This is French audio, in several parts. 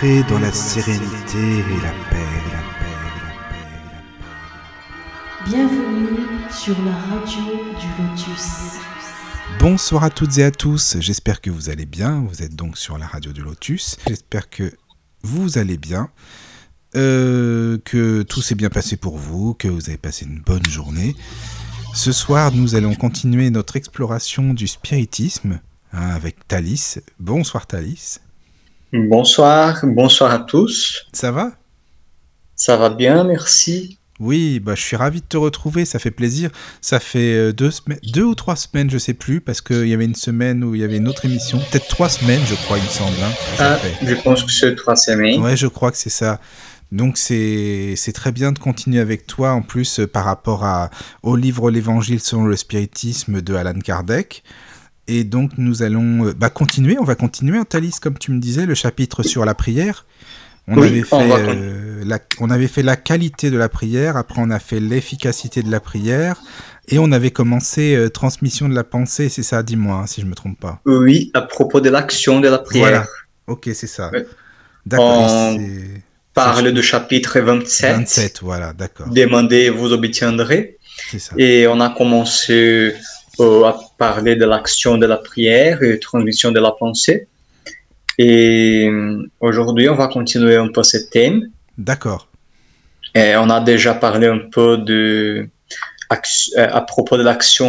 Entrez dans la sérénité et la paix, la paix, la paix, la paix. Bienvenue sur la radio du Lotus. Bonsoir à toutes et à tous, j'espère que vous allez bien. Vous êtes donc sur la radio du Lotus. J'espère que vous allez bien, euh, que tout s'est bien passé pour vous, que vous avez passé une bonne journée. Ce soir, nous allons continuer notre exploration du spiritisme hein, avec Thalys. Bonsoir Thalys. Bonsoir, bonsoir à tous. Ça va? Ça va bien, merci. Oui, bah, je suis ravi de te retrouver, ça fait plaisir. Ça fait euh, deux, ou trois semaines, je sais plus, parce qu'il y avait une semaine où il y avait une autre émission. Peut-être trois semaines, je crois, il me semble. hein, Ah, je pense que c'est trois semaines. Ouais, je crois que c'est ça. Donc c'est c'est très bien de continuer avec toi en plus euh, par rapport à, au livre L'Évangile selon le spiritisme de Alan Kardec. Et donc nous allons euh, bah, continuer, on va continuer, Thalys, comme tu me disais, le chapitre sur la prière. On, Oui, avait fait, on va euh, la, on avait fait la qualité de la prière, après on a fait l'efficacité de la prière, et on avait commencé euh, transmission de la pensée, c'est ça, dis-moi, hein, si je me trompe pas. Oui, à propos de l'action de la prière. Voilà. Ok, c'est ça. D'accord. C'est Parle de chapitre 27. 27, voilà, d'accord. Demandez, vous obtiendrez. C'est ça. Et on a commencé euh, à parler de l'action de la prière et transmission de la pensée. Et euh, aujourd'hui, on va continuer un peu ce thème. D'accord. Et on a déjà parlé un peu de, euh, à propos de l'action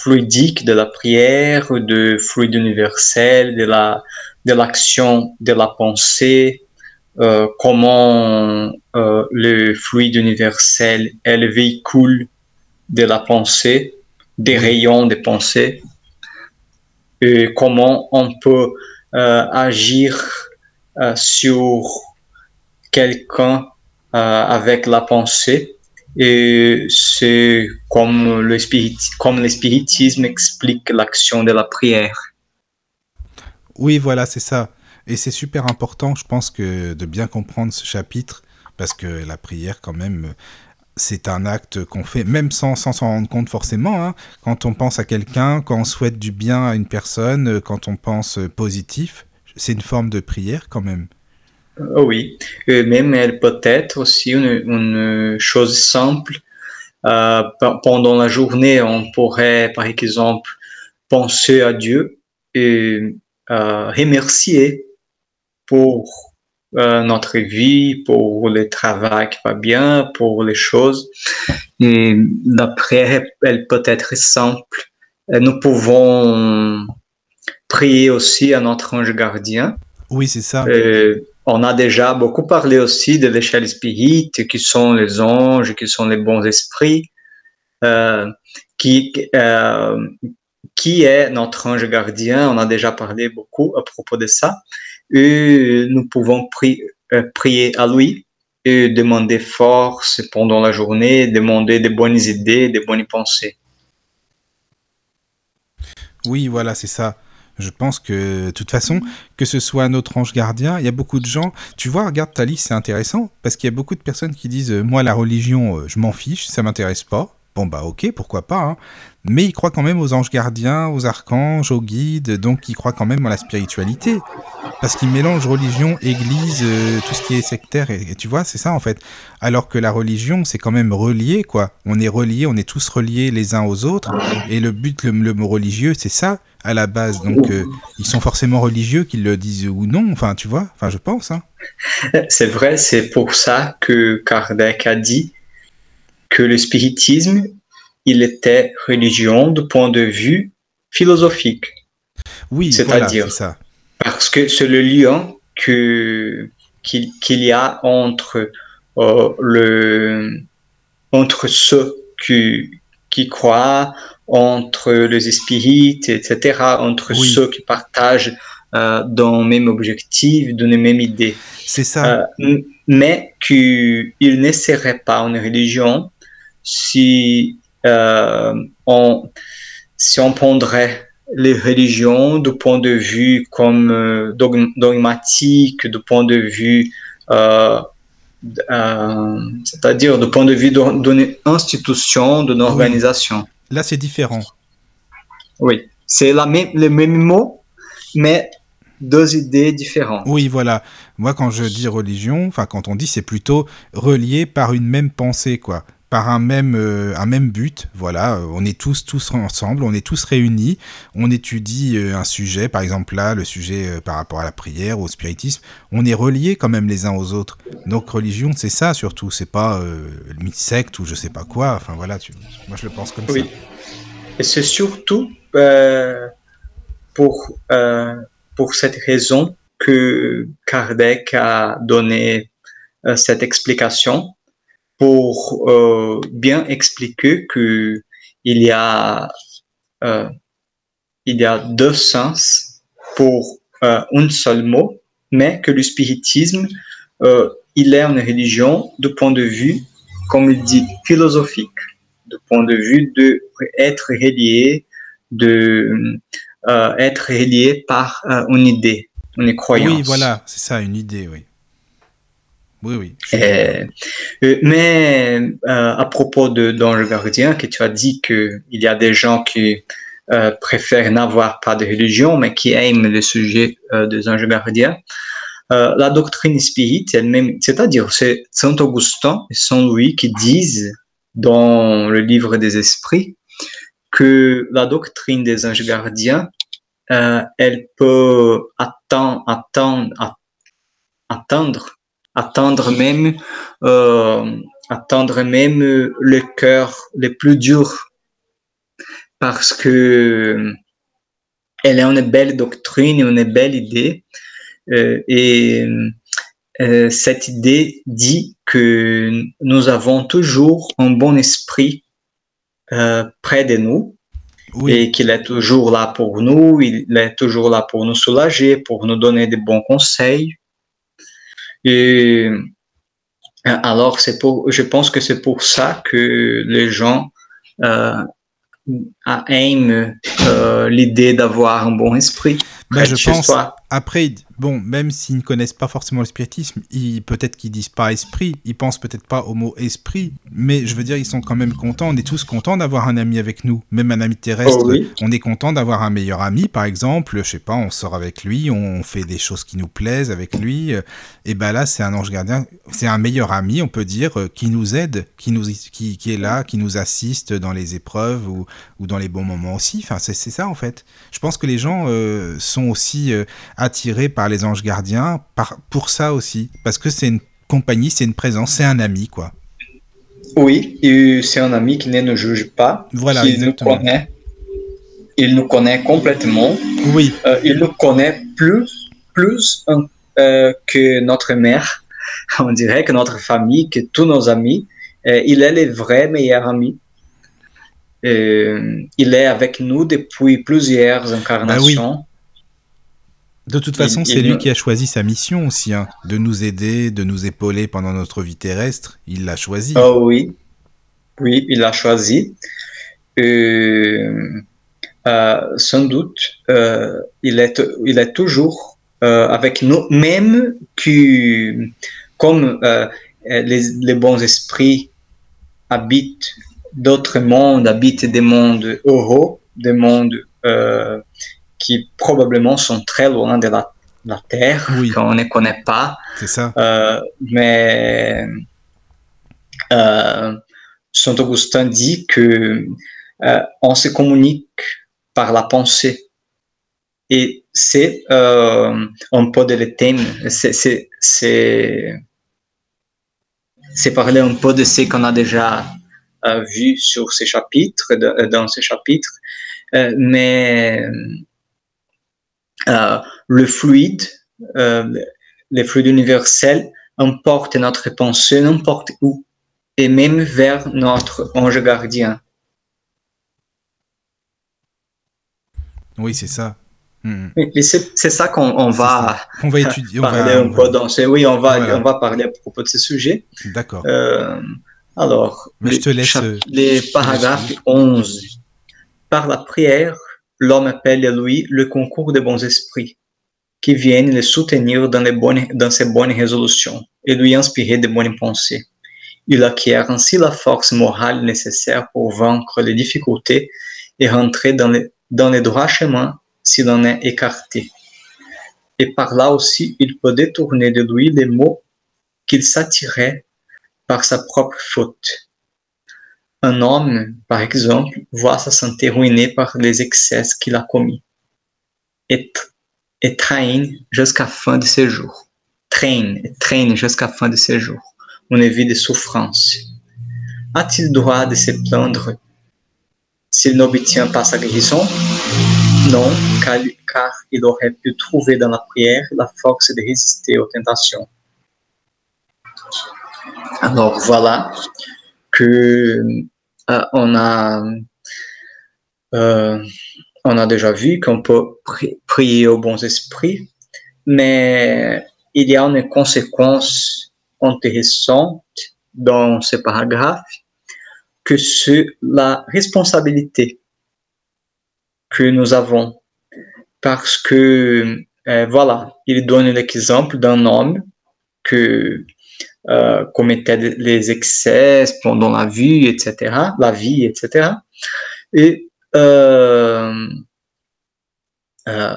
fluidique de la prière, de fluide universel, de la de l'action de la pensée, euh, comment euh, le fluide universel est le véhicule de la pensée, des rayons de pensée, et comment on peut euh, agir euh, sur quelqu'un euh, avec la pensée. Et c'est comme le, spirit, comme spiritisme explique l'action de la prière. Oui, voilà, c'est ça. Et c'est super important, je pense, que de bien comprendre ce chapitre, parce que la prière, quand même, c'est un acte qu'on fait, même sans s'en rendre compte forcément. hein. Quand on pense à quelqu'un, quand on souhaite du bien à une personne, euh, quand on pense euh, positif, c'est une forme de prière quand même. Euh, Oui, même elle peut être aussi une, chose simple. Pe- pendant la journée, on pourrait, par exemple, penser à Dieu et remercier pour euh, notre vie, pour le travail qui va bien, pour les choses. Et la prière, elle peut être simple. Et nous pouvons prier aussi à notre ange gardien. Oui, c'est ça. Euh, on a déjà beaucoup parlé aussi de l'échelle spirit, qui sont les anges, qui sont les bons esprits, euh, qui, euh, qui est notre ange gardien. On a déjà parlé beaucoup à propos de ça. Et nous pouvons euh, prier à lui et demander force pendant la journée, demander de bonnes idées, de bonnes pensées. Oui, voilà, c'est ça. Je pense que, de toute façon, que ce soit notre ange gardien, il y a beaucoup de gens. Tu vois, regarde Thalys, c'est intéressant, parce qu'il y a beaucoup de personnes qui disent euh, Moi, la religion, euh, je m'en fiche, ça m'intéresse pas. Bon, bah, ok, pourquoi pas. hein. Mais ils croient quand même aux anges gardiens, aux archanges, aux guides, donc ils croient quand même en la spiritualité. Parce qu'ils mélangent religion, église, euh, tout ce qui est sectaire, et, tu vois, c'est ça en fait. Alors que la religion, c'est quand même relié, quoi. On est reliés, on est tous reliés les uns aux autres, et le but, le, le mot religieux, c'est ça à la base. Donc, euh, ils sont forcément religieux, qu'ils le disent ou non, enfin, tu vois, enfin, je pense. Hein. C'est vrai, c'est pour ça que Kardec a dit que le spiritisme, il était religion du point de vue philosophique. Oui, C'est-à-dire voilà. Parce que c'est le lien que, qu'il, qu'il y a entre, euh, le, entre ceux qui, qui croient, entre les spirites, etc., entre Oui. ceux qui partagent euh, dans le même objectif, dans les mêmes idées. C'est ça. Euh, mais qu'il ne serait pas une religion si on, si on prendrait les religions du point de vue comme euh, dogm- dogmatique, du point de vue, euh, euh, c'est-à-dire du point de vue d'une institution, d'une organisation. Là, c'est différent. Oui, c'est le même mot, mais deux idées différentes. Oui, voilà. Moi, quand je dis religion, enfin, quand on dit, c'est plutôt relié par une même pensée, quoi par un même, euh, un même but. Voilà, euh, on est tous, tous ensemble, on est tous réunis, on étudie euh, un sujet, par exemple là, le sujet par rapport à la prière, au spiritisme, on est reliés quand même les uns aux autres. Donc religion, c'est ça surtout, c'est pas une secte ou je sais pas quoi. Enfin voilà, tu... moi je le pense comme oui. ça. Et c'est surtout pour, pour cette raison que Kardec a donné cette explication pour euh, bien expliquer que il y a euh, il y a deux sens pour euh, un seul mot, mais que le spiritisme euh, il est une religion du point de vue, comme il dit, philosophique, du point de vue de être relié, de être relié par une idée, une croyance. Oui, voilà, c'est ça, une idée, oui. Oui, oui. Euh, mais euh, à propos de gardien, que tu as dit qu'il y a des gens qui euh, préfèrent n'avoir pas de religion, mais qui aiment le sujet des anges gardiens. La doctrine spirite elle-même, c'est-à-dire c'est Saint Augustin et Saint Louis qui disent dans le livre des esprits que la doctrine des anges gardiens, elle peut attendre, attendre atteindre même, euh, atteindre même le cœur les plus dur parce que elle est une belle doctrine, une belle idée. Euh, et euh, cette idée dit que nous avons toujours un bon esprit près de nous oui. et qu'il est toujours là pour nous, il est toujours là pour nous soulager, pour nous donner de bons conseils. Et alors, c'est pour, je pense que c'est pour ça que les gens euh, aiment euh, l'idée d'avoir un bon esprit. Ben, je pense. Après, bon, même s'ils ne connaissent pas forcément le spiritisme, peut-être qu'ils disent pas esprit, ils pensent peut-être pas au mot esprit, mais je veux dire, ils sont quand même contents. On est tous contents d'avoir un ami avec nous, même un ami terrestre. Oh, oui. On est content d'avoir un meilleur ami, par exemple. Je sais pas, on sort avec lui, on fait des choses qui nous plaisent avec lui. Et ben là, c'est un ange gardien, c'est un meilleur ami, on peut dire, euh, qui nous aide, qui nous, qui, qui est là, qui nous assiste dans les épreuves ou, ou dans les bons moments aussi. Enfin, c'est ça en fait. Je pense que les gens euh, sont aussi euh, attirés par les anges gardiens par, pour ça aussi, parce que c'est une compagnie, c'est une présence, c'est un ami, quoi. Oui, c'est un ami qui ne nous juge pas, voilà, qui nous connaît. Il nous connaît complètement. Oui. Euh, il nous connaît plus, plus que notre mère, on dirait que notre famille, que tous nos amis. Il est le vrai meilleur ami. Il est avec nous depuis plusieurs incarnations. Ah oui. De toute façon, c'est lui qui a choisi sa mission aussi, hein, de nous aider, de nous épauler pendant notre vie terrestre. Il l'a choisi. Oh oui, oui, il l'a choisi. Euh, euh, sans doute, euh, il, est, il est toujours euh, avec nous, même que, comme euh, les, les, bons esprits habitent d'autres mondes, habitent des mondes heureux, des mondes euh, qui probablement sont très loin de la, la Terre, oui. qu'on ne connaît pas. C'est ça. Euh, mais euh, Saint Augustin dit que on se communique par la pensée. Et c'est un peu de le thème, c'est parler un peu de ce qu'on a déjà vu sur ces chapitres, de, dans ces chapitres, euh, mais euh, le fluide, euh, le fluide universel emporte notre pensée n'importe où et même vers notre ange gardien. Oui, c'est ça. Mmh. C'est ça qu'on va, on va étudier. parler on va, un on peu va... dans ce, oui, on va, on va parler à propos de ce sujet. D'accord. Euh, alors, Mais je te laisse, chap- euh, les paragraphes. 11. Par la prière, l'homme appelle à lui le concours des bons esprits, qui viennent le soutenir dans, les bonnes, dans ses bonnes résolutions et lui inspirer de bonnes pensées. Il acquiert ainsi la force morale nécessaire pour vaincre les difficultés et rentrer dans les, dans les droits chemins s'il en est écarté. et par là aussi il peut détourner de lui les mots qu'il s'attirait par sa propre faute. Un homme, par exemple, voit sa santé ruinée par les excès qu'il a commis et, et traîne jusqu'à la fin de ses jours. Traîne, traîne jusqu'à la fin de ses jours. Une vie de souffrance. A-t-il droit de se plaindre s'il n'obtient pas sa guérison? Non, car il aurait pu trouver dans la prière la force de résister aux tentations. Alors voilà que euh, on a euh, on a déjà vu qu'on peut prier aux bons esprits, mais il y a une conséquence intéressante dans ce paragraphe que c'est la responsabilité que nous avons. Parce que, euh, voilà, il donne l'exemple d'un homme que euh, commettait les excès pendant la vie, etc., la vie, etc. Et euh, euh,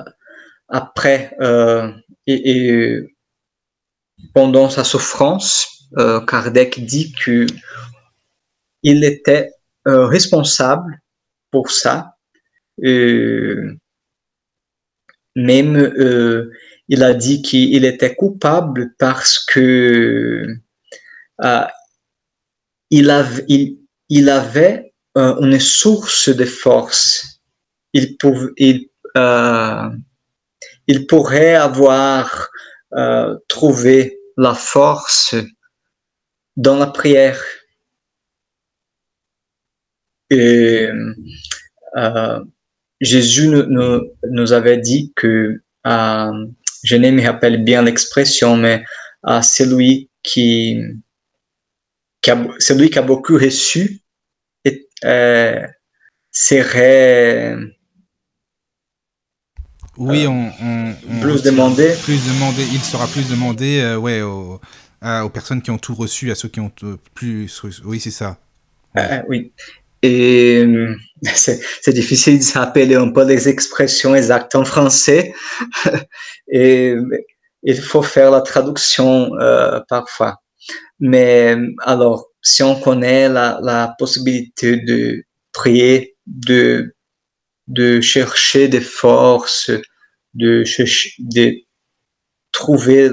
après, euh, et, pendant sa souffrance, Kardec dit que il était responsable pour ça. même il a dit qu'il était coupable parce que euh, il, avait, euh, une source de force. Il, euh, pourrait avoir trouvé la force dans la prière. Jésus nous, nous, avait dit que, je ne me rappelle bien l'expression, mais à celui qui, qui a, celui qui a beaucoup reçu et, euh, serait oui, on, on, on plus demandé. Plus demandé, il sera plus demandé, euh, ouais, aux, à, aux, personnes qui ont tout reçu, à ceux qui ont plus. Oui, c'est ça. Ouais. Euh, oui. Et c'est difficile de s'appeler un peu les expressions exactes en français. Et il faut faire la traduction euh, parfois. Mais alors, si on connaît la, possibilité de prier, de, de chercher des forces, de, de trouver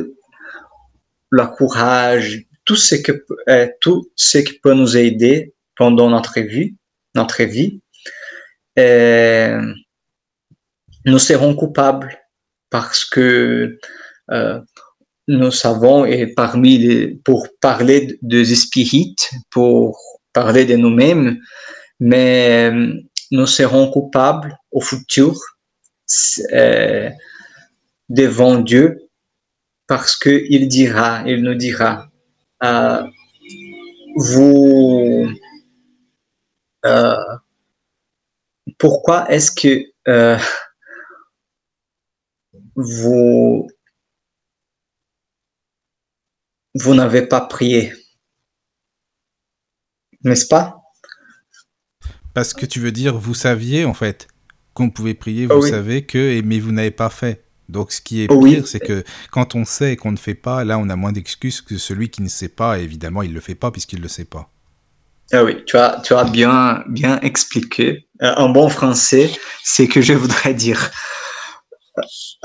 le courage, tout ce, que, euh, tout ce qui peut nous aider pendant notre vie, notre vie, euh, nous serons coupables parce que euh, nous savons, et parmi les, pour parler des spirites, pour parler de nous-mêmes, mais nous serons coupables au futur euh, devant Dieu parce qu'il dira, il nous dira, euh, vous, euh, pourquoi est-ce que euh, vous vous n'avez pas prié, n'est-ce pas? Parce que tu veux dire, vous saviez en fait qu'on pouvait prier, vous oui. savez que, mais vous n'avez pas fait. Donc ce qui est pire, oui. c'est que quand on sait et qu'on ne fait pas, là on a moins d'excuses que celui qui ne sait pas, et évidemment il ne le fait pas puisqu'il ne le sait pas. Ah oui, tu as, tu as bien, bien expliqué. Euh, en bon français, c'est que je voudrais dire.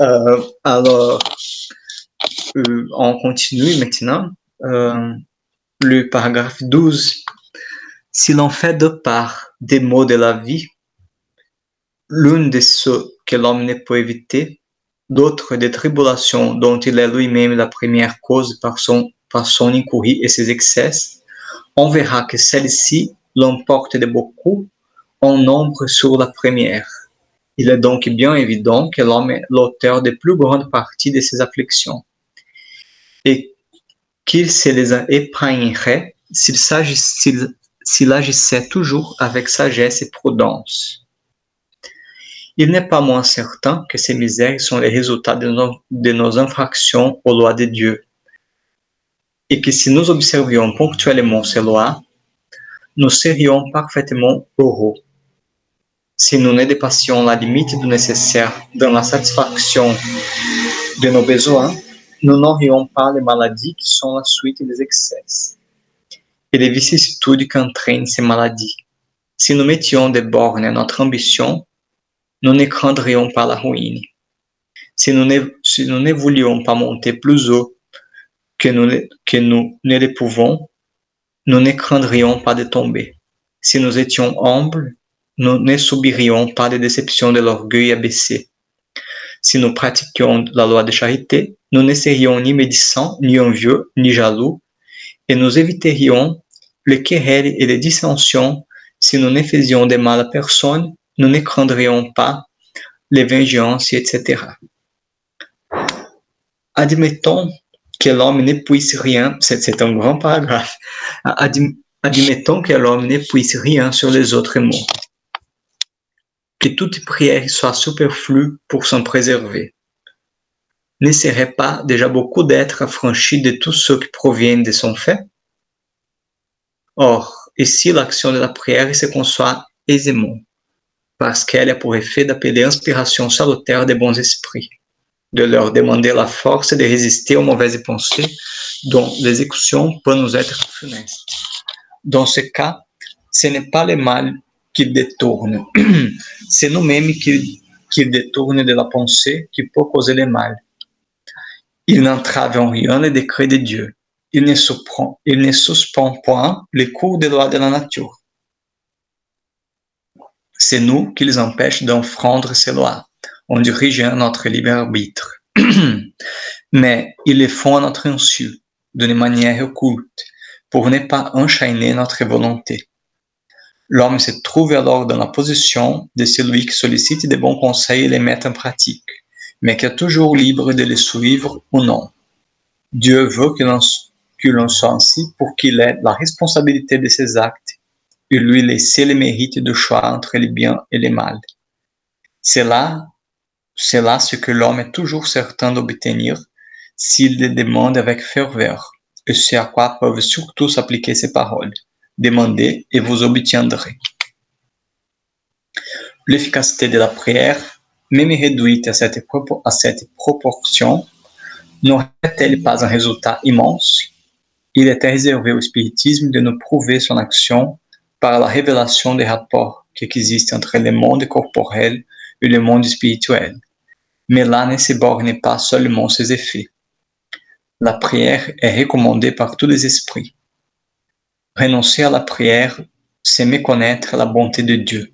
Euh, alors, euh, on continue maintenant. Euh, le paragraphe 12. Si l'on fait de part des maux de la vie, l'une de ceux que l'homme ne peut éviter, d'autres des tribulations dont il est lui-même la première cause par son, par incurie et ses excès, on verra que celle-ci l'emporte de beaucoup en nombre sur la première. Il est donc bien évident que l'homme est l'auteur de plus grande partie de ses afflictions et qu'il se les épargnerait s'il agissait toujours avec sagesse et prudence. Il n'est pas moins certain que ces misères sont les résultats de nos, de nos infractions aux lois de Dieu, et que si nous observions ponctuellement ces lois, nous serions parfaitement heureux. Si nous ne dépassions la limite du nécessaire dans la satisfaction de nos besoins, nous n'aurions pas les maladies qui sont la suite des excès et les vicissitudes qu'entraînent ces maladies. Si nous mettions des bornes à notre ambition, nous ne craindrions pas la ruine. Si nous ne, voulions pas monter plus haut que nous, que nous ne le pouvons, nous ne craindrions pas de tomber. Si nous étions humbles, nous ne subirions pas les déceptions de l'orgueil abaissé. Si nous pratiquions la loi de charité, nous ne serions ni médisants, ni envieux, ni jaloux, et nous éviterions les querelles et les dissensions. Si nous ne faisions de mal à personne, nous ne craindrions pas les vengeances, etc. Admettons que l'homme ne puisse rien, c'est un grand paragraphe, admettons que l'homme ne puisse rien sur les autres mots que toute prière soit superflue pour s'en préserver. Ne pas déjà beaucoup d'êtres affranchis de tout ce qui provient de son fait? Or, ici l'action de la prière se conçoit aisément, parce qu'elle a pour effet d'appeler l'inspiration salutaire des bons esprits, de leur demander la force de résister aux mauvaises pensées dont l'exécution peut nous être funeste. Dans ce cas, ce n'est pas le mal qui détourne. C'est nous-mêmes qui, qui détourne de la pensée qui peut causer le mal. Il n'entrave en rien les décrets de Dieu. Il ne, suspend, il ne suspend point les cours des lois de la nature. C'est nous qui les empêchons d'enfreindre ces lois en dirigeant notre libre arbitre. Mais ils les font à notre insu, d'une manière occulte, pour ne pas enchaîner notre volonté. L'homme se trouve alors dans la position de celui qui sollicite de bons conseils et les met en pratique, mais qui est toujours libre de les suivre ou non. Dieu veut que l'on soit ainsi pour qu'il ait la responsabilité de ses actes et lui laisser le mérite de choix entre les biens et les mal. C'est là, c'est là ce que l'homme est toujours certain d'obtenir s'il le demande avec ferveur, et c'est à quoi peuvent surtout s'appliquer ces paroles demandez et vous obtiendrez. L'efficacité de la prière, même réduite à cette, à cette proportion, n'aurait-elle pas un résultat immense? Il était réservé au spiritisme de nous prouver son action par la révélation des rapports qui existent entre le monde corporel et le monde spirituel. Mais là ne se borne pas seulement ses effets. La prière est recommandée par tous les esprits. Renoncer à la prière, c'est méconnaître la bonté de Dieu.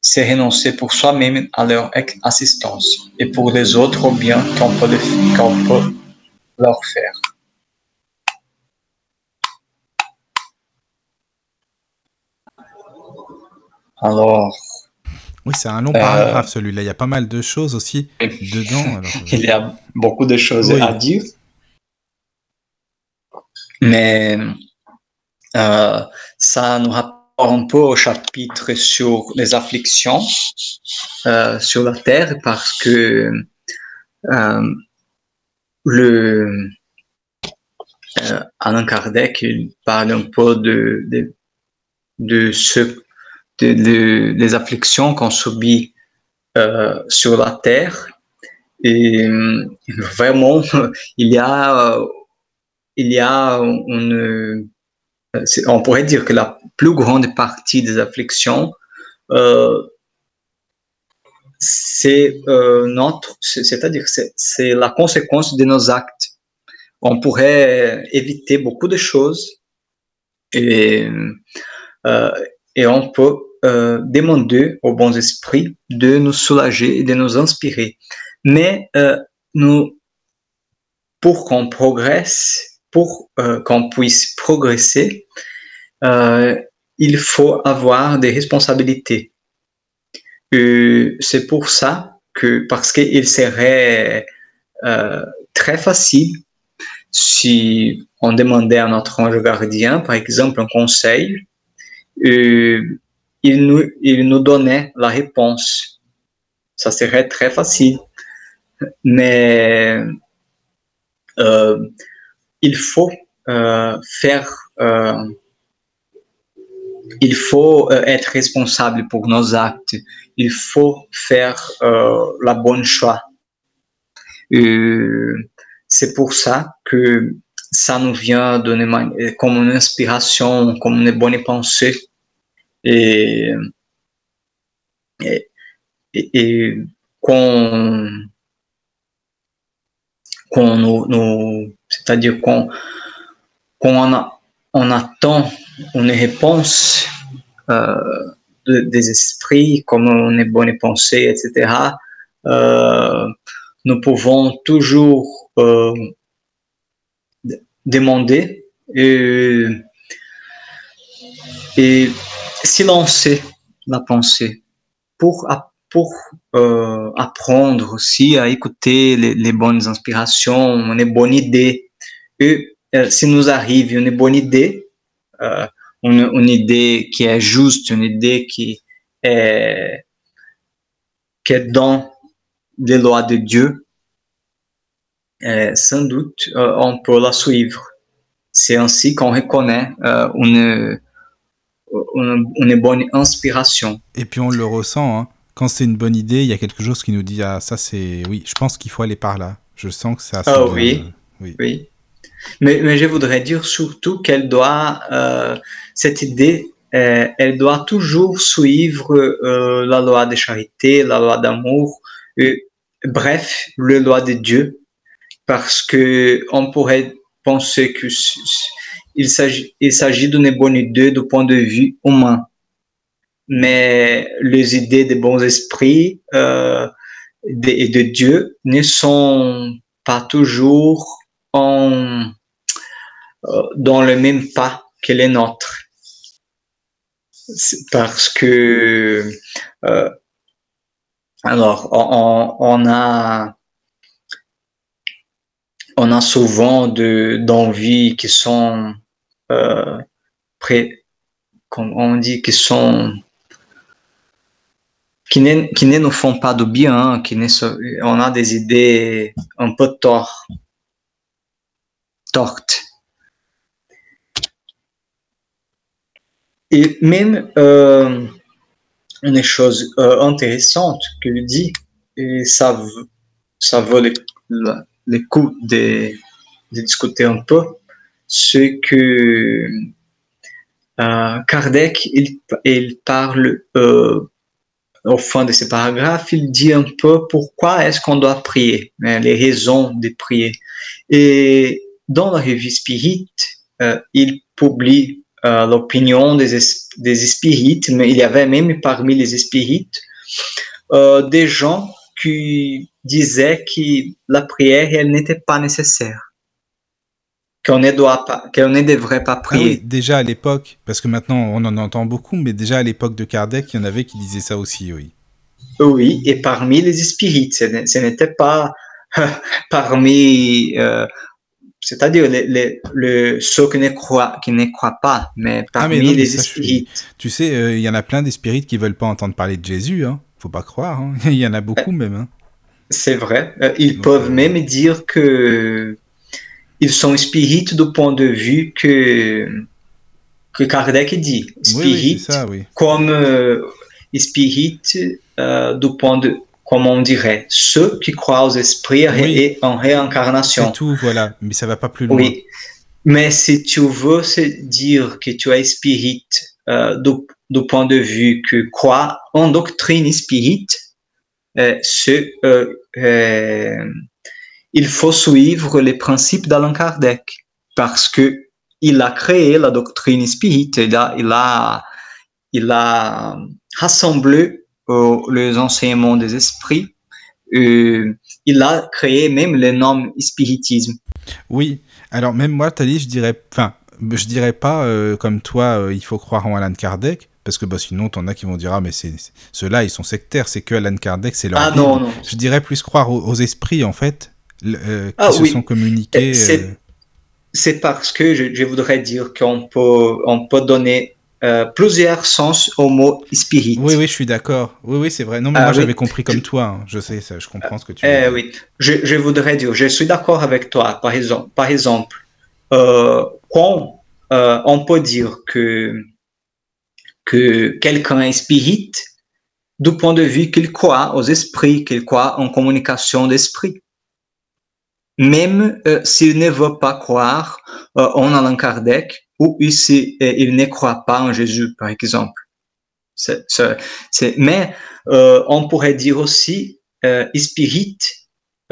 C'est renoncer pour soi-même à leur assistance et pour les autres au bien qu'on peut, peut, leur faire. Alors. Oui, c'est un long paragraphe euh, celui-là. Il y a pas mal de choses aussi dedans. il y a beaucoup de choses à dire. Mais euh, ça nous rapporte un peu au chapitre sur les afflictions euh, sur la terre parce que euh, le Alain Kardec parle un peu de, de, de ce de, des afflictions qu'on subit sur la terre. Et vraiment il y a il y a une on pourrait dire que la plus grande partie des afflictions, euh, c'est euh, notre, c'est-à-dire c'est la conséquence de nos actes. On pourrait éviter beaucoup de choses et, euh, et on peut demander aux bons esprits de nous soulager et de nous inspirer. Mais nous, pour qu'on progresse, pour euh, qu'on puisse progresser, euh, il faut avoir des responsabilités. C'est pour ça que, parce qu'il serait euh, très facile si on demandait à notre ange gardien, par exemple, un conseil, il, nous, il nous donnait la réponse. Ça serait très facile. Mais il faut euh, faire, euh, il faut euh, être responsable pour nos actes, il faut faire la bonne choix. c'est pour ça que ça nous vient comme une inspiration, comme une bonne pensée. Et, et, qu'on nous, c'est-à-dire qu'on qu'on on attend une réponse euh, des esprits, comme on est bonne pensée, etc. Euh, nous pouvons toujours euh, demander et, et silencer la pensée pour, apprendre aussi à écouter les, bonnes inspirations, les bonnes idées. Et euh, si nous arrive une bonne idée, euh, une, une, idée qui est juste, une idée qui est, qui est dans les lois de Dieu, euh, sans doute, euh, on peut la suivre. C'est ainsi qu'on reconnaît une, une, une, bonne inspiration. Et puis on le ressent, hein. quand c'est une bonne idée, il y a quelque chose qui nous dit Ah, ça c'est. Oui, je pense qu'il faut aller par là. Je sens que assez. Oh, oui. oui. oui. Mais, je voudrais dire surtout qu'elle doit. Euh, cette idée, euh, elle doit toujours suivre euh, la loi de charité, la loi d'amour, bref, la loi de Dieu parce que on pourrait penser que il s'agit d'une bonne idée du point de vue humain mais les idées des bons esprits et de Dieu ne sont pas toujours euh, dans le même pas que les nôtres. Parce que euh, alors on, a souvent de d'envies qui sont euh, comme on dit, qui ne, nous font pas de bien, qui ne, on a des idées un peu tort, Et même euh, une chose euh, intéressante qu'il dit, et ça, ça vaut le, le coup de, discuter un peu, c'est que euh, Kardec, il, il parle au fond de ce paragraphe, il dit un peu pourquoi est-ce qu'on doit prier, les raisons de prier. Et dans la revue Spirit, euh, il publie euh, l'opinion des, des spirites, mais il y avait même parmi les spirites euh, des gens qui disait que la prière elle n'était pas nécessaire qu'on ne doit pas qu'on ne devrait pas prier. Ah oui, déjà à l'époque parce que maintenant on en entend beaucoup mais déjà à l'époque de Kardec il y en avait qui disaient ça aussi oui. Oui et parmi les spirites ce n'était pas parmi euh, c'est-à-dire les, les, les, ceux qui ne croient qui ne croient pas mais parmi ah mais non, les spirites. Tu sais il euh, y en a plein des spirites qui veulent pas entendre parler de Jésus hein. Faut pas croire hein. il y en a beaucoup même hein. C'est vrai. Euh, ils Donc, peuvent euh... même dire que ils sont spirites du point de vue que que Kardec dit. Spirit, oui, ça, oui. comme spirit du point de comme on dirait, ceux qui croient aux esprits Oui. et en réincarnation. C'est tout, voilà. Mais ça va pas plus loin. Oui. Mais si tu veux se dire que tu es spirit euh, du, du point de vue que croit en doctrine spirit, euh, ce, euh, euh, il faut suivre les principes d'Allan Kardec parce que il a créé la doctrine spirit, il a, il a, il a rassemblé les enseignements des esprits, euh, il a créé même le nom spiritisme. Oui, alors même moi, Tali, je dirais, enfin, je dirais pas euh, comme toi, euh, il faut croire en Allan Kardec, parce que bah, sinon, t'en as qui vont dire ah mais ceux-là, ils sont sectaires, c'est que Allan Kardec, c'est leur. Ah non, non. Je dirais plus croire aux, aux esprits en fait, euh, qui Ah se oui. sont communiqués. C'est c'est parce que je, je voudrais dire qu'on peut, on peut donner euh, plusieurs sens au mot spirit. Oui, oui, je suis d'accord. Oui, oui, c'est vrai. Non, mais Ah moi, oui. j'avais compris comme toi. hein. Je sais, ça, je comprends ce que tu veux Eh oui, je, je voudrais dire, je suis d'accord avec toi. Par exemple, par exemple euh, quand euh, on peut dire que, que quelqu'un est spirit du point de vue qu'il croit aux esprits, qu'il croit en communication d'esprit. même euh, s'il ne veut pas croire euh, en Allan Kardec ou s'il il ne croit pas en Jésus, par exemple. Mais euh, on pourrait dire aussi euh, spirit,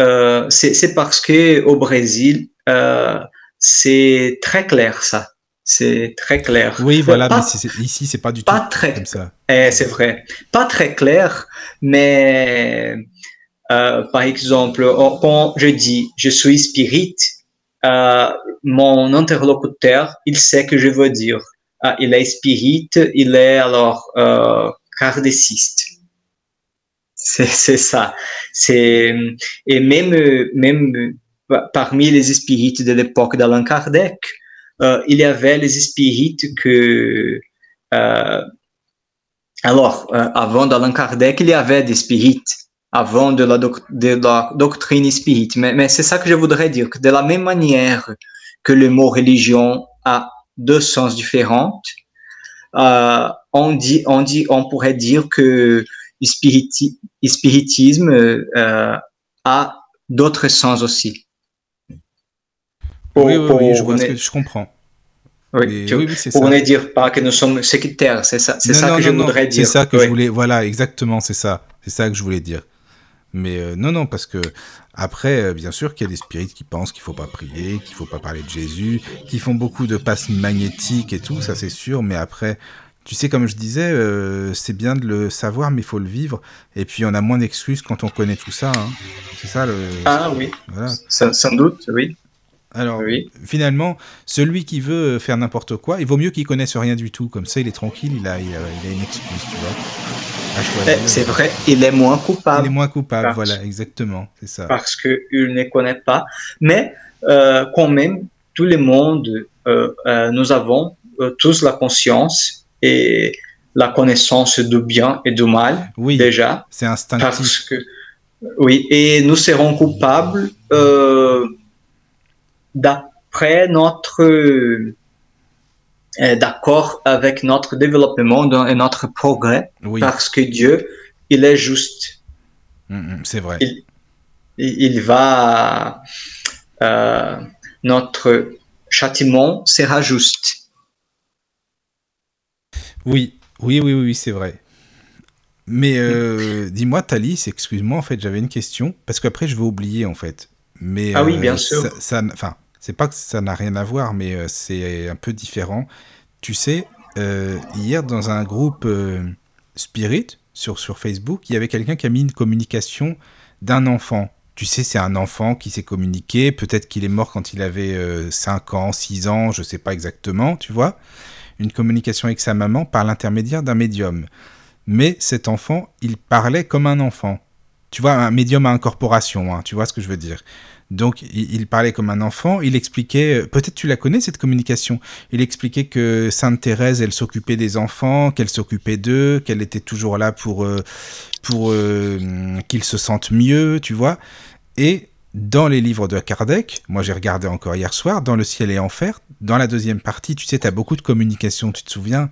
euh, c'est, parce que au Brésil, euh, c'est très clair ça. C'est très clair. Oui, voilà, Pas- mais ici, c'est pas du pas tout très comme ça. Eh, c'est vrai. Pas très clair, mais par exemple, on- quand je dis je suis spirit, mon interlocuteur, il sait que je veux dire. Ah, il est spirit, il est alors euh, kardeciste. C'est ça. Et même même euh, parmi les spirites de l'époque d'Allan Kardec, euh, il y avait les spirites que euh, alors, euh, avant d'Allan Kardec, il y avait des spirites, avant de la, doc- de la doctrine spirit. Mais, mais c'est ça que je voudrais dire, que de la même manière que le mot religion a deux sens différents, euh, on, dit, on, dit, on pourrait dire que spiriti- spiritisme euh, a d'autres sens aussi. Pour- oui, oui, je vois ce ne- que je comprends. oui, tu- oui, oui, c'est pour ça. ne dire pas que nous sommes sectaires, c'est ça, c'est Non, ça non, que je voudrais dire. C'est ça que Oui. je voulais. Voilà, exactement, c'est ça. C'est ça que je voulais dire. Mais euh, non, non, parce que après, euh, bien sûr qu'il y a des spirites qui pensent qu'il faut pas prier, qu'il faut pas parler de Jésus, qui font beaucoup de passes magnétiques et tout, ça c'est sûr. Mais après, tu sais, comme je disais, euh, c'est bien de le savoir, mais il faut le vivre. Et puis on a moins d'excuses quand on connaît tout ça. hein. C'est ça le. Ah oui, Voilà. sans, sans doute, oui. Alors, oui. finalement, celui qui veut faire n'importe quoi, il vaut mieux qu'il connaisse rien du tout. Comme ça, il est tranquille, il a, il a, il a une excuse, tu vois. À choisir. Eh, C'est vrai, il est moins Il coupable est moins coupable, Parce- voilà, exactement, c'est ça. parce qu'il ne connaît pas. Mais euh, quand même, tout le monde, euh, euh, nous avons euh, tous la conscience et la connaissance du bien et du mal Oui, déjà. c'est instinctif. Parce que, oui, et nous serons coupables euh, d'après notre euh, d'accord avec notre développement et notre progrès, Oui, parce que Dieu, il est juste. Mm, mm, c'est vrai. Il- Il va, euh, notre châtiment sera juste. Oui, oui, oui, oui, c'est vrai. Mais euh, dis-moi, Thalys, excuse-moi, en fait, j'avais une question, parce qu'après, je vais oublier, en fait. Mais, Ah oui, euh, bien sûr. Ça, enfin, c'est pas que ça n'a rien à voir, mais euh, c'est un peu différent. Tu sais, euh, hier, dans un groupe euh, Spirit sur, sur Facebook, il y avait quelqu'un qui a mis une communication d'un enfant. Tu sais, c'est un enfant qui s'est communiqué. Peut-être qu'il est mort quand il avait euh, 5 ans, 6 ans, je sais pas exactement, tu vois. Une communication avec sa maman par l'intermédiaire d'un médium. Mais cet enfant, il parlait comme un enfant. Tu vois, un médium à incorporation, hein, tu vois ce que je veux dire. Donc, il, il parlait comme un enfant, il expliquait, euh, peut-être tu la connais cette communication, il expliquait que Sainte Thérèse, elle s'occupait des enfants, qu'elle s'occupait d'eux, qu'elle était toujours là pour, euh, pour euh, qu'ils se sentent mieux, tu vois. Et dans les livres de Kardec, moi j'ai regardé encore hier soir, dans Le ciel et enfer, dans la deuxième partie, tu sais, tu as beaucoup de communications, tu te souviens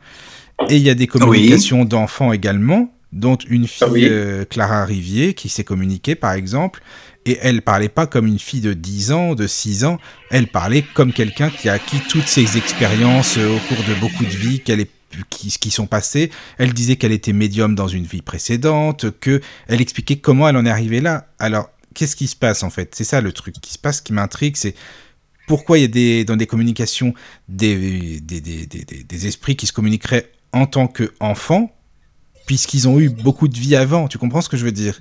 Et il y a des communications d'enfants également, dont une fille, oui. euh, Clara Rivier, qui s'est communiquée par exemple, et elle parlait pas comme une fille de 10 ans, de 6 ans, elle parlait comme quelqu'un qui a acquis toutes ses expériences euh, au cours de beaucoup de vies qu'elle qui, sont passées. Elle disait qu'elle était médium dans une vie précédente, que elle expliquait comment elle en est arrivée là. Alors, qu'est-ce qui se passe en fait? C'est ça le truc qui se passe, qui m'intrigue, c'est pourquoi il y a des, dans des communications des, des, des- des esprits qui se communiqueraient en tant qu'enfants, puisqu'ils ont eu beaucoup de vie avant. Tu comprends ce que je veux dire?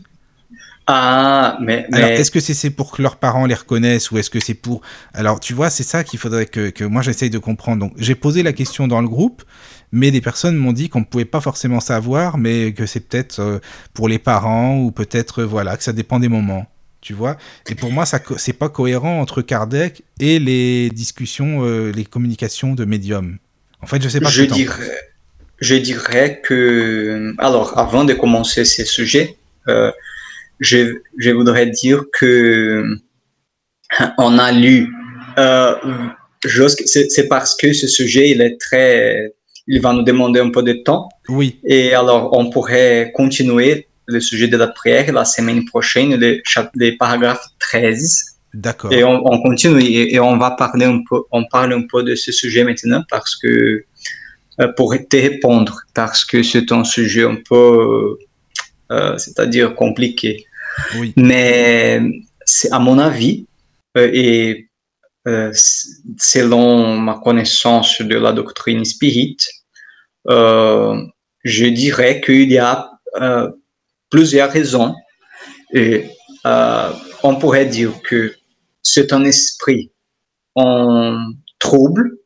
Ah, mais, mais Alors, est-ce que c'est pour que leurs parents les reconnaissent ou est-ce que c'est pour... Alors, tu vois, c'est ça qu'il faudrait que, que moi j'essaye de comprendre. Donc, j'ai posé la question dans le groupe, mais des personnes m'ont dit qu'on ne pouvait pas forcément savoir, mais que c'est peut-être euh, pour les parents ou peut-être, euh, voilà, que ça dépend des moments. Tu vois Et pour moi, ça c'est pas cohérent entre Kardec et les discussions, euh, les communications de médium. En fait, je sais pas je dirais, je dirais que, alors, avant de commencer ce sujet, euh, je, je voudrais dire que on a lu, euh, c'est parce que ce sujet, il est très, il va nous demander un peu de temps. Oui, Et alors, on pourrait continuer le sujet de la prière la semaine prochaine, le, le paragraphe 13. D'accord. Et on, on continue et, et on va parler un peu, on parle un peu de ce sujet maintenant parce que euh, pour te répondre parce que c'est un sujet un peu, euh, c'est-à-dire compliqué. Oui. Mais c'est à mon avis euh, et euh, selon ma connaissance de la doctrine spirit, euh, je dirais qu'il y a plusieurs raisons. Et on pourrait dire que c'est un esprit en trouble,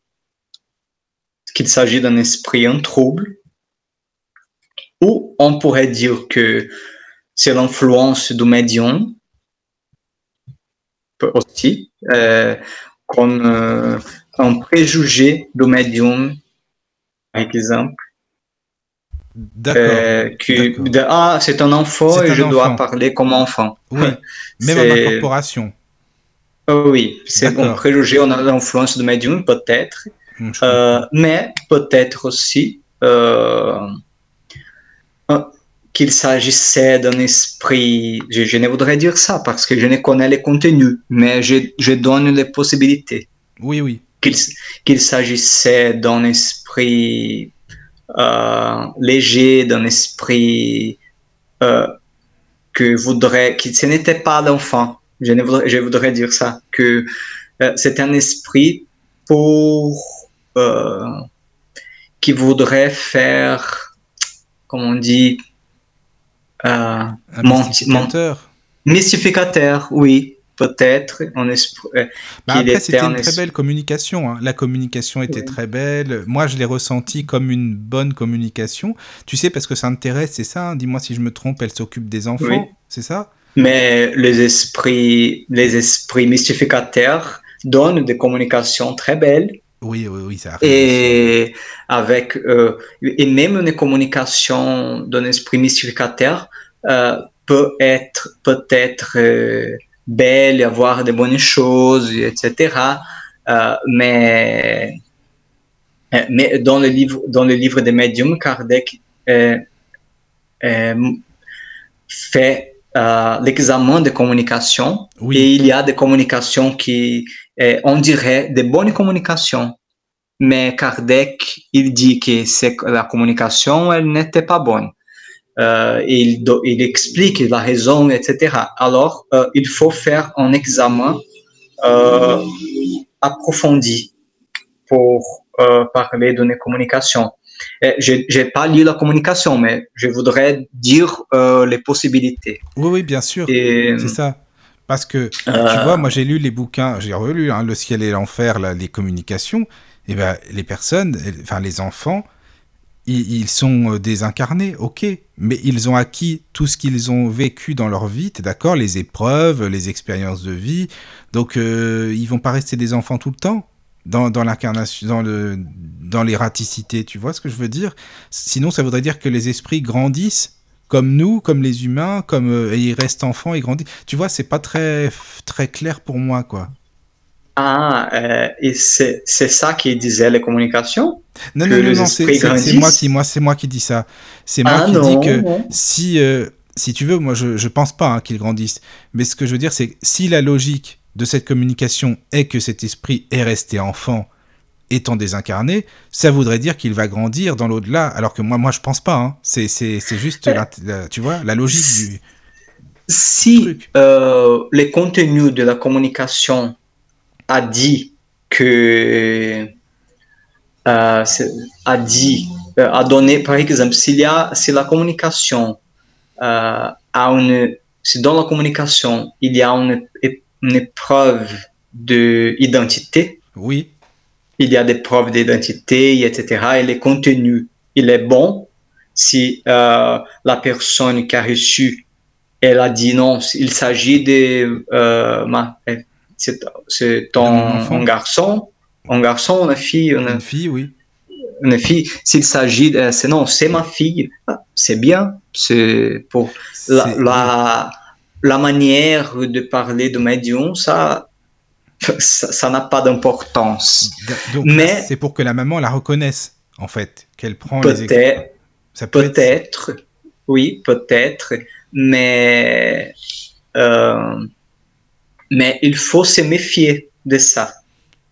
qu'il s'agit d'un esprit en trouble, ou on pourrait dire que c'est l'influence du médium aussi, euh, comme euh, un préjugé du médium, par exemple, D'accord. euh, que d'accord. de, ah c'est un enfant et un je dois parler comme enfant. Oui. Même en incorporation. Oh oui, c'est un préjugé, on a l'influence du médium peut-être, Hum, Euh, mais peut-être aussi euh, qu'il s'agissait d'un esprit, je, je ne voudrais dire ça parce que je ne connais les contenus, mais je, je donne les possibilités. Oui, oui. Qu'il s'agissait d'un esprit euh, léger, d'un esprit euh, que voudrait, que ce n'était pas l'enfant, je, ne voudrais, je voudrais dire ça, que euh, c'est un esprit pour qui voudrait faire, comment on dit, euh, mystificateur. mystificateur, oui, peut-être, esprit. euh, Bah après, était c'était un une très belle communication. hein. La communication était très belle. Moi, je l'ai ressenti comme une bonne communication. Tu sais, parce que ça intéresse, c'est ça. hein. Dis-moi si je me trompe, elle s'occupe des enfants. Oui. C'est ça? Mais les esprits, les esprits mystificateurs donnent des communications très belles Oui, oui, oui, ça arrive. et avec euh, et même une communication d'un esprit mystificateur peut être peut-être euh, belle, et avoir de bonnes choses, etc. Euh, mais euh, mais dans le livre dans le livre des médiums, Kardec euh, euh, fait euh, l'examen de communication Oui. et il y a des communications qui, euh, on dirait, des bonnes communications. Mais Kardec, il dit que la communication, elle n'était pas bonne. Euh, il, explique la raison, etc. Alors, euh, il faut faire un examen euh, approfondi pour parler d'une communication. Je n'ai pas lu la communication, mais je voudrais dire les possibilités. Oui, oui, bien sûr. C'est ça. Parce que, tu vois, moi j'ai lu les bouquins, j'ai relu hein, Le ciel et l'enfer, les communications, et ben les personnes, enfin les enfants, ils, sont euh, désincarnés, ok, mais ils ont acquis tout ce qu'ils ont vécu dans leur vie, t'es d'accord, les épreuves, les expériences de vie, donc euh, ils vont pas rester des enfants tout le temps dans, l'incarnation, dans le, l'ératicité, tu vois ce que je veux dire? Sinon, ça voudrait dire que les esprits grandissent comme nous, comme les humains, comme euh, et ils restent enfants et grandissent. Tu vois, c'est pas très très clair pour moi, quoi. Ah, euh, et c'est c'est ça qui disait les communications? Non, Que non, non, les non, c'est moi qui, moi, c'est moi qui dis ça. C'est moi Ah qui non, dis que non. si, euh, si tu veux, moi, je, je pense pas hein, qu'ils grandissent. Mais ce que je veux dire, c'est que si la logique de cette communication est que cet esprit est resté enfant étant désincarné, ça voudrait dire qu'il va grandir dans l'au-delà. Alors que moi, moi, je pense pas. Hein. C'est c'est- c'est juste, Eh. la, la- tu vois, la logique du. Si Truc. euh, le contenu de la communication a dit que euh, a dit euh, a donné par exemple s'il y a si la communication euh, a une si dans la communication il y a une, une épreuve de identité Oui, il y a des preuves d'identité, etc. Et le contenu, il est bon. Si euh, la personne qui a reçu, elle a dit non, il s'agit de ma, c'est un, un garçon, un garçon, une fille, une, une fille, oui. une fille. S'il s'agit, de, c'est non, c'est ma fille. Ah, c'est bien. C'est pour la, la, la manière de parler de médium, ça, ça n'a pas d'importance. Donc Mais- c'est pour que la maman la reconnaisse, en fait, qu'elle prend les Peut-être, Ça peut être- peut-être, oui, peut-être, mais euh, mais il faut se méfier de ça.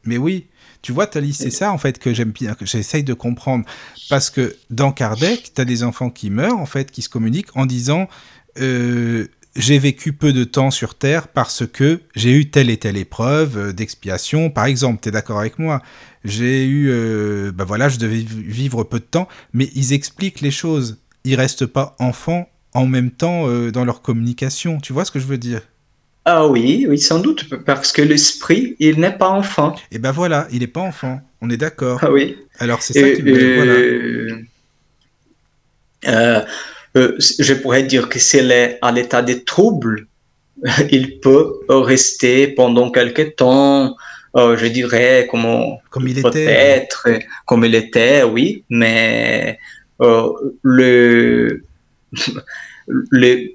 Mais oui, tu vois, Thalys, c'est ça en fait que j'aime bien, que j'essaye de comprendre. Parce que dans Kardec, tu as des enfants qui meurent, en fait, qui se communiquent en disant euh, J'ai vécu peu de temps sur Terre parce que j'ai eu telle et telle épreuve euh, d'expiation. Par exemple, tu es d'accord avec moi J'ai eu. Ben voilà, je devais vivre peu de temps, mais ils expliquent les choses. Ils restent pas enfants en même temps dans leur communication. Tu vois ce que je veux dire? Ah oui, oui, sans doute, parce que l'esprit, il n'est pas enfant. Et ben voilà, il n'est pas enfant, on est d'accord. Ah oui. Alors c'est ça qui me... voilà. Euh, euh, je pourrais dire que s'il est à l'état de trouble, il peut rester pendant quelque temps, euh, je dirais, comme, comme il était. Être, comme il était, oui, mais le, le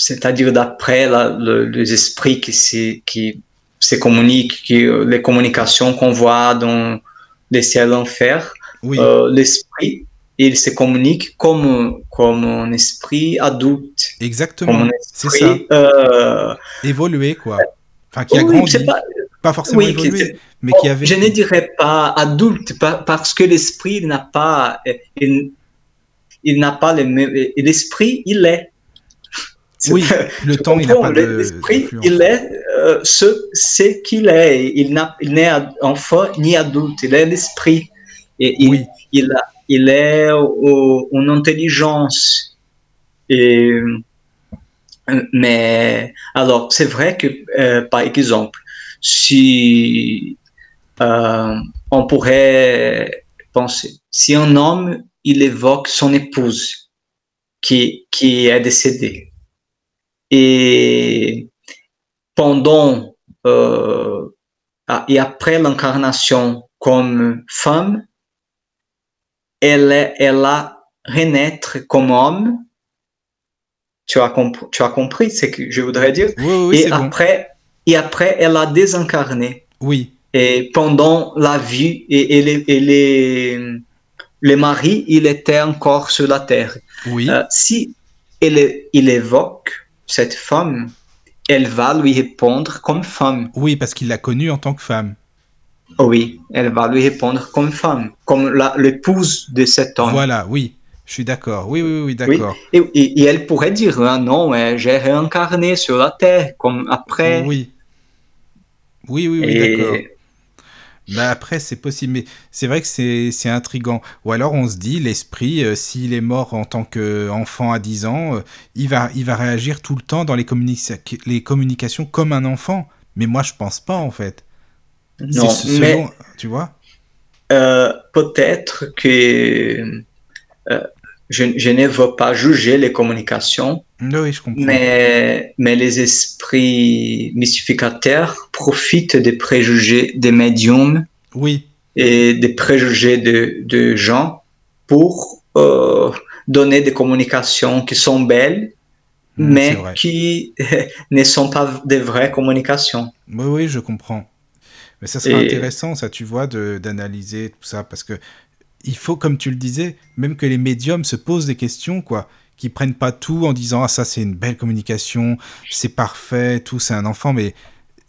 c'est-à-dire d'après le, les esprits qui se, qui se communiquent, qui, les communications qu'on voit dans les ciels d'enfer, euh, l'esprit, il se communique comme, comme un esprit adulte. Exactement, c'est ça. Euh, évolué, quoi. Enfin, qui a grandi. Pas, forcément évolué, mais qui avait... Je ne dirais pas adulte, parce que l'esprit n'a pas... Il, il n'a pas les mêmes... L'esprit, il est. Oui, le temps, il n'a pas de. L'esprit, il est euh, ce, qu'il est. Il n'est enfant ni adulte. Il est l'esprit. Et il, il, a, il est une intelligence. Et, mais alors, c'est vrai que, euh, par exemple, si euh, on pourrait penser, si un homme, il évoque son épouse qui, qui est décédée, et pendant euh, et après l'incarnation comme femme, elle, elle a renaître comme homme. Tu as, tu as compris ce que je voudrais dire? Oui, oui, et, après, et après, elle a désincarné. Oui. Et pendant la vie, et, et, les, et les, les maris, il était encore sur la terre. Oui. Euh, si il, il évoque cette femme, elle va lui répondre comme femme. Oui, parce qu'il l'a connue en tant que femme. Oui, elle va lui répondre comme femme, comme l'épouse de cet homme. Voilà, oui, je suis d'accord. Oui, oui, oui, d'accord. Et, et, elle pourrait dire, ah non, j'ai réincarné sur la terre, comme après. Oui. Oui, oui, oui, d'accord. Bah après, c'est possible, mais c'est vrai que c'est intrigant. Ou alors on se dit, l'esprit, euh, s'il est mort en tant qu'enfant à 10 ans, euh, il, va, il va réagir tout le temps dans les, les communications comme un enfant. Mais moi, je pense pas, en fait. Non, mais... Tu vois? Euh, Peut-être que je, je, ne veux pas juger les communications. Oui, je comprends. Mais, mais les esprits mystificateurs profitent des préjugés des médiums oui. et des préjugés de, de gens pour euh, donner des communications qui sont belles, mmh, mais qui ne sont pas des vraies communications. Oui, oui, je comprends. Mais ça serait intéressant, ça, tu vois, d'analyser tout ça, parce que il faut, comme tu le disais, même que les médiums se posent des questions, quoi, qui prennent pas tout en disant ah ça c'est une belle communication, c'est parfait, tout c'est un enfant, mais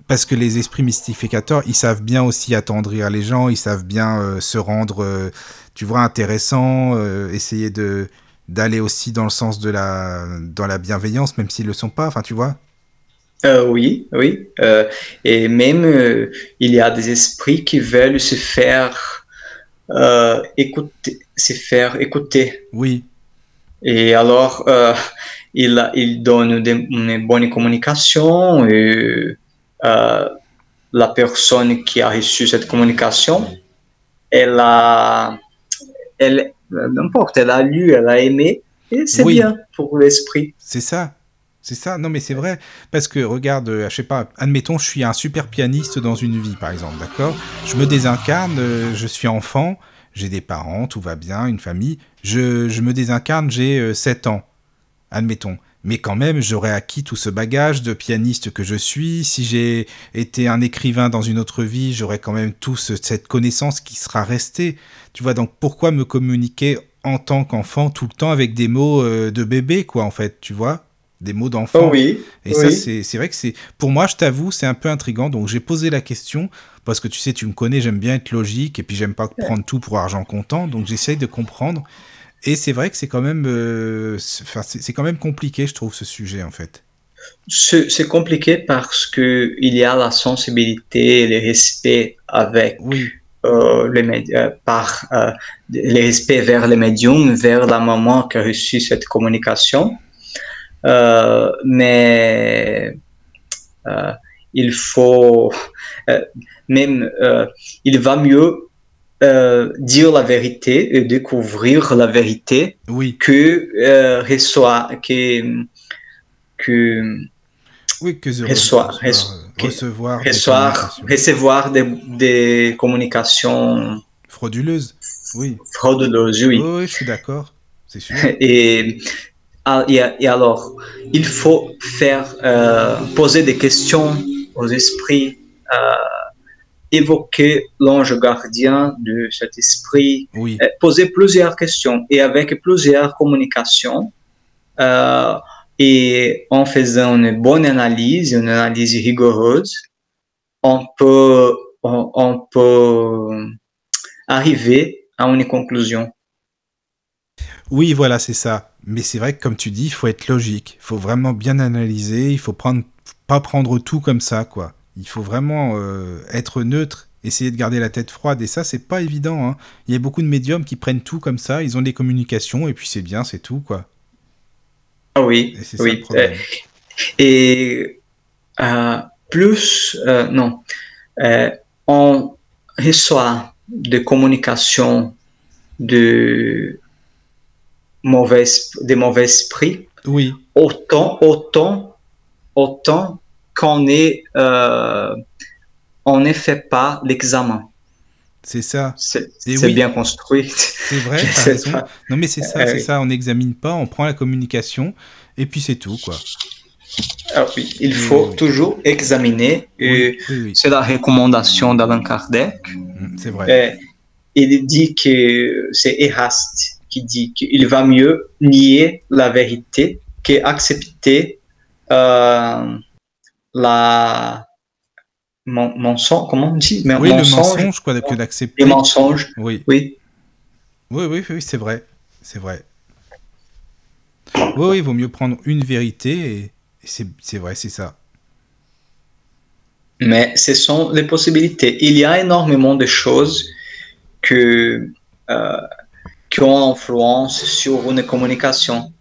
parce que les esprits mystificateurs, ils savent bien aussi attendrir les gens, ils savent bien euh, se rendre, euh, tu vois, intéressant, euh, essayer de d'aller aussi dans le sens de la dans la bienveillance, même s'ils le sont pas, enfin tu vois. oui, oui, et même il y a des esprits qui veulent se faire euh, écouter, se faire écouter. Oui. Et alors, euh, il, il donne une bonne communication et euh, la personne qui a reçu cette communication, elle a, elle, n'importe, elle a lu, elle a aimé, et c'est bien pour l'esprit. C'est ça. C'est ça, non mais c'est vrai, parce que regarde, euh, je sais pas, admettons, je suis un super pianiste dans une vie, par exemple, d'accord? Je me désincarne, euh, je suis enfant, j'ai des parents, tout va bien, une famille, je, je me désincarne, j'ai 7 euh, ans, admettons. Mais quand même, j'aurais acquis tout ce bagage de pianiste que je suis. Si j'ai été un écrivain dans une autre vie, j'aurais quand même toute cette connaissance qui sera restée. Tu vois, donc pourquoi me communiquer en tant qu'enfant tout le temps avec des mots de bébé, quoi, en fait, tu vois? Des mots d'enfant. Oh oui. Et oui. ça, c'est vrai que c'est. Pour moi, je t'avoue, c'est un peu intrigant. Donc, j'ai posé la question parce que tu sais, tu me connais, j'aime bien être logique et puis j'aime pas prendre tout pour argent comptant. Donc, j'essaye de comprendre. Et c'est vrai que c'est quand même, euh, c'est quand même compliqué, je trouve, ce sujet en fait. C'est compliqué parce que il y a la sensibilité, le respect avec oui. euh, les euh, par euh, le respect vers les médiums, vers la maman qui a reçu cette communication. Euh, mais euh, il faut euh, même il va mieux euh, dire la vérité et découvrir la vérité oui. que euh, reçoit que que oui que reçoit, recevoir recevoir des recevoir des, des, communications frauduleuses oui. Frauduleuses oui. Oh, oui je suis d'accord c'est sûr. Et, et, alors il faut faire euh, poser des questions aux esprits euh, évoquer l'ange gardien de cet esprit, oui. euh, poser plusieurs questions et avec plusieurs communications et en faisant une bonne analyse, une analyse rigoureuse, on peut, on, on peut arriver à une conclusion. Oui, voilà, c'est ça. Mais c'est vrai que comme tu dis, il faut être logique. Il faut vraiment bien analyser. Il faut prendre, pas prendre tout comme ça, quoi. Il faut vraiment euh, être neutre, essayer de garder la tête froide. Et ça, c'est pas évident. Hein. Il y a beaucoup de médiums qui prennent tout comme ça. Ils ont des communications et puis c'est bien, c'est tout, quoi. Ah oui. Et c'est oui. ça le problème. et euh, plus, euh, non, on reçoit des communications de mauvais, des mauvais esprits. Oui. Autant, autant, autant qu'on est, euh, on ne fait pas l'examen. C'est ça. C'est oui. bien construit. C'est vrai. Pas. Non mais c'est ça, Euh, c'est oui. ça. On n'examine pas, on prend la communication et puis c'est tout, quoi. Ah oui, il faut oui. toujours examiner. Oui. C'est la recommandation d'Alain Kardec. Mm, C'est vrai. Euh, il dit que c'est Eraste qui dit qu'il va mieux nier la vérité qu'accepter euh, la mon, mensonge, comment on dit? Mais oui, le mensonge, mensonge, quoi, que d'accepter. les mensonges, Oui, oui. oui, oui, oui, c'est vrai, c'est vrai. Oui, oui, il vaut mieux prendre une vérité et, c'est vrai, c'est ça. Mais ce sont les possibilités. Il y a énormément de choses que, euh, qui ont influence sur une communication.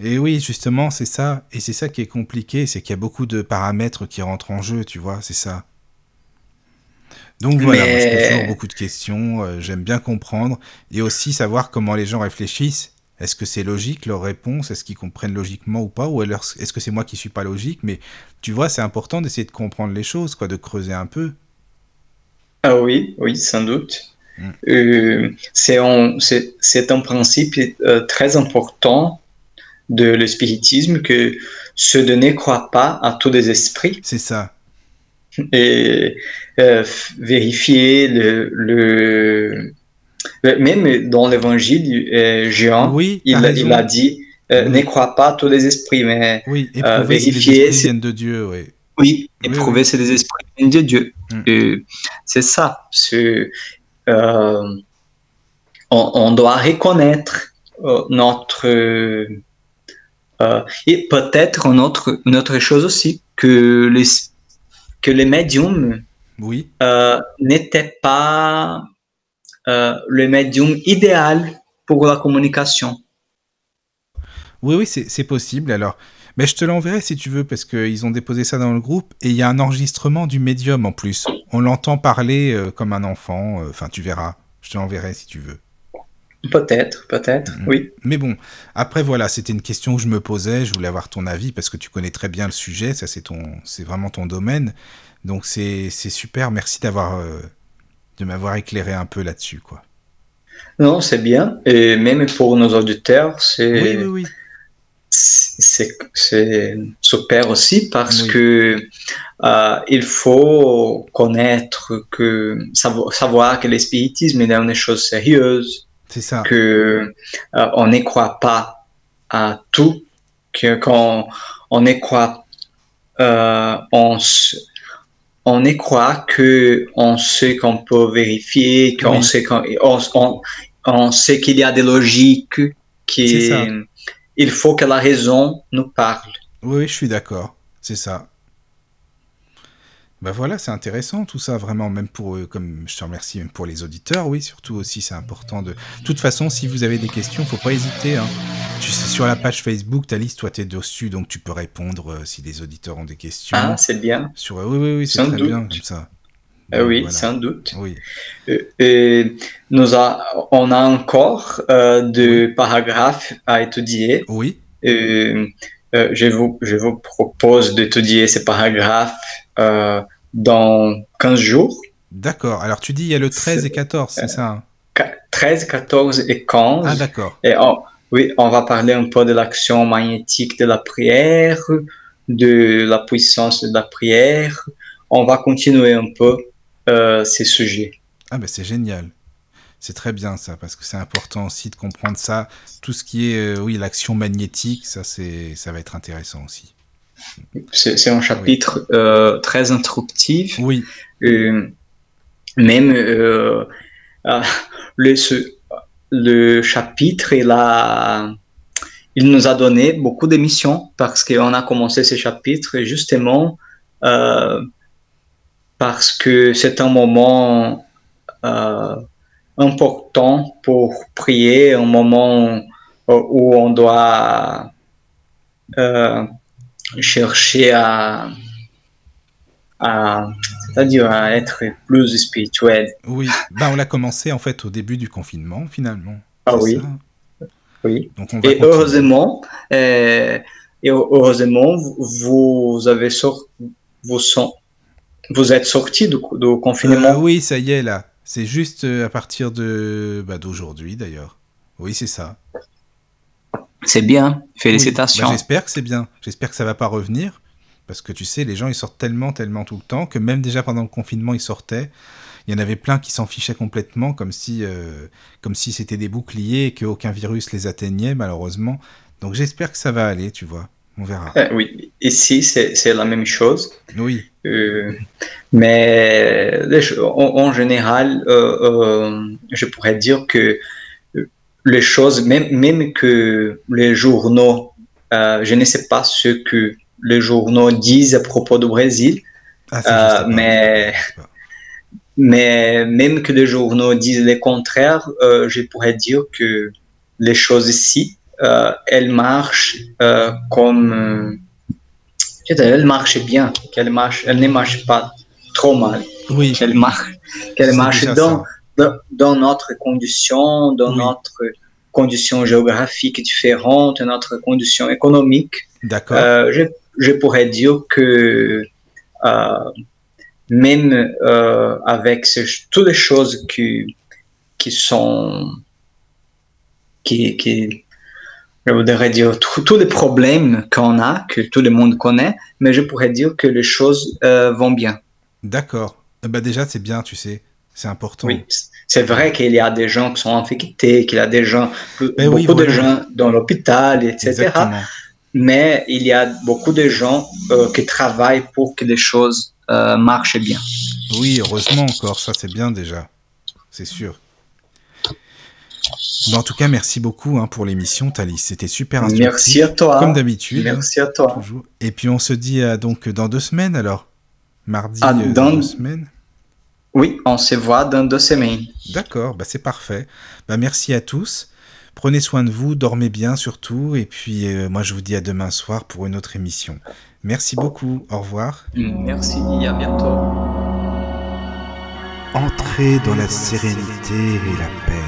Et oui, justement, c'est ça. Et c'est ça qui est compliqué, c'est qu'il y a beaucoup de paramètres qui rentrent en jeu, tu vois, c'est ça. Donc voilà, moi, je pose toujours beaucoup de questions, euh, j'aime bien comprendre, et aussi savoir comment les gens réfléchissent. Est-ce que c'est logique leur réponse? Est-ce qu'ils comprennent logiquement ou pas? Ou est-ce que c'est moi qui suis pas logique? Mais tu vois, c'est important d'essayer de comprendre les choses, quoi, de creuser un peu. Ah oui, oui, sans doute. Euh, c'est un, un principe euh, très important de le spiritisme que de ne croient pas à tous les esprits C'est ça. et euh, vérifier le, même dans l'évangile euh, Jean Oui, il, il a dit euh, Oui. ne crois pas à tous les esprits mais Oui, si les vérifier esprits de Dieu, oui. oui, éprouver oui. c'est des esprits de Dieu. Mm. C'est ça. Euh, on, on doit reconnaître euh, notre euh, et peut-être une autre, une autre chose aussi que les que les médiums Oui, n'étaient pas le médium idéal pour la communication. oui, oui, c'est c'est possible. Alors, mais je te l'enverrai si tu veux, parce qu'ils ont déposé ça dans le groupe, et il y a un enregistrement du médium en plus. On l'entend parler euh, comme un enfant. euh, Enfin, tu verras. Je te l'enverrai si tu veux. Peut-être, peut-être, Mhm. oui. Mais bon, après voilà, c'était une question que je me posais, je voulais avoir ton avis parce que tu connais très bien le sujet, ça c'est ton, c'est vraiment ton domaine, donc c'est c'est super, merci d'avoir, euh, de m'avoir éclairé un peu là-dessus quoi. Non, c'est bien. Et même pour nos auditeurs, c'est Oui oui oui, super aussi parce Oui. que euh, il faut connaître que savoir, savoir que l'espiritisme est une chose sérieuse, c'est ça. que euh, on ne croit pas à tout que quand on est quoi, euh, on, on est quoi que on sait qu'on peut vérifier, qu'on sait qu'on, on, on, sait qu'il y a des logiques, qui il faut que la raison nous parle. Oui, je suis d'accord, c'est ça. Bah voilà, c'est intéressant tout ça, vraiment, même pour, eux, comme je te remercie, même pour les auditeurs, oui, surtout aussi, c'est important de... De toute façon, si vous avez des questions, faut pas hésiter. Hein. Tu sais, sur la page Facebook, ta liste, toi, tu es dessus, donc tu peux répondre euh, si les auditeurs ont des questions. Ah, c'est bien. Sur... Oui, oui, oui, c'est très bien comme ça. Euh, oui, sans doute. Oui. Euh, nous a, on a encore deux paragraphes à étudier. Oui. je, vous, je vous propose d'étudier ces paragraphes dans 15 jours. D'accord. Alors tu dis il y a le 13 et 14, c'est ça 13, 14 et 15. Ah d'accord. Et oui, on va parler un peu de l'action magnétique de la prière, de la puissance de la prière. On va continuer un peu euh, ces sujets. Ah ben c'est génial. C'est très bien ça, parce que c'est important aussi de comprendre ça. Tout ce qui est, euh, oui, l'action magnétique, ça, c'est, ça va être intéressant aussi. C'est un chapitre euh, très instructif. Oui. Euh, même euh, le, le chapitre, il, a, il nous a donné beaucoup d'émissions parce qu'on a commencé ce chapitre justement parce que c'est un moment important pour prier, un moment où on doit chercher à, à c'est-à-dire à être plus spirituel. Oui, bah, on l'a commencé en fait au début du confinement finalement. Ah oui. Oui. Donc on va et heureusement, euh, et heureusement, vous avez sorti, vous, sont, vous êtes sorti du, du confinement? Euh, oui, ça y est là. C'est juste euh, à partir de bah, d'aujourd'hui d'ailleurs. Oui, c'est ça. C'est bien, félicitations. Bah, j'espère que c'est bien. J'espère que ça va pas revenir. Parce que tu sais, les gens, ils sortent tellement, tellement tout le temps que même déjà pendant le confinement, ils sortaient. Il y en avait plein qui s'en fichaient complètement, comme si, euh, comme si c'était des boucliers et qu'aucun virus les atteignait, malheureusement. Donc j'espère que ça va aller, tu vois. On verra. Euh, oui, ici, c'est la même chose. Oui. Euh, mais en, général, je pourrais dire que les choses, même, même que les journaux, euh, je ne sais pas ce que les journaux disent à propos du Brésil, ah, euh, mais, mais même que les journaux disent le contraire, euh, je pourrais dire que les choses ici, elles marchent comme... elles marchent bien, elles ne marchent pas trop mal. Oui. Qu'elles marchent, qu'elles marchent dans dans, notre condition, dans notre condition géographique différente, notre condition économique. D'accord. Euh, je, je, pourrais dire que euh, même euh, avec toutes les choses qui, qui sont, qui, qui je voudrais dire tous les problèmes qu'on a, que tout le monde connaît, mais je pourrais dire que les choses vont bien. D'accord. Bah déjà, c'est bien, tu sais. C'est important. Oui, c'est vrai qu'il y a des gens qui sont infectés, qu'il y a des gens, ben beaucoup de gens dans l'hôpital, etc. Mais il y a beaucoup de gens euh, qui travaillent pour que les choses euh, marchent bien. Oui, heureusement encore, ça c'est bien déjà, c'est sûr. En tout cas, merci beaucoup hein, pour l'émission, Thalys. C'était super instructif. Merci à toi. Comme d'habitude. Merci à toi. Toujours. Et puis on se dit euh, donc dans deux semaines alors Mardi, ah, dans deux semaines oui, on se voit dans deux semaines. D'accord, bah c'est parfait. Bah merci à tous. Prenez soin de vous, dormez bien surtout, et puis euh, moi je vous dis à demain soir pour une autre émission. Merci beaucoup, au revoir. Merci, à bientôt. Entrez dans la sérénité et la paix,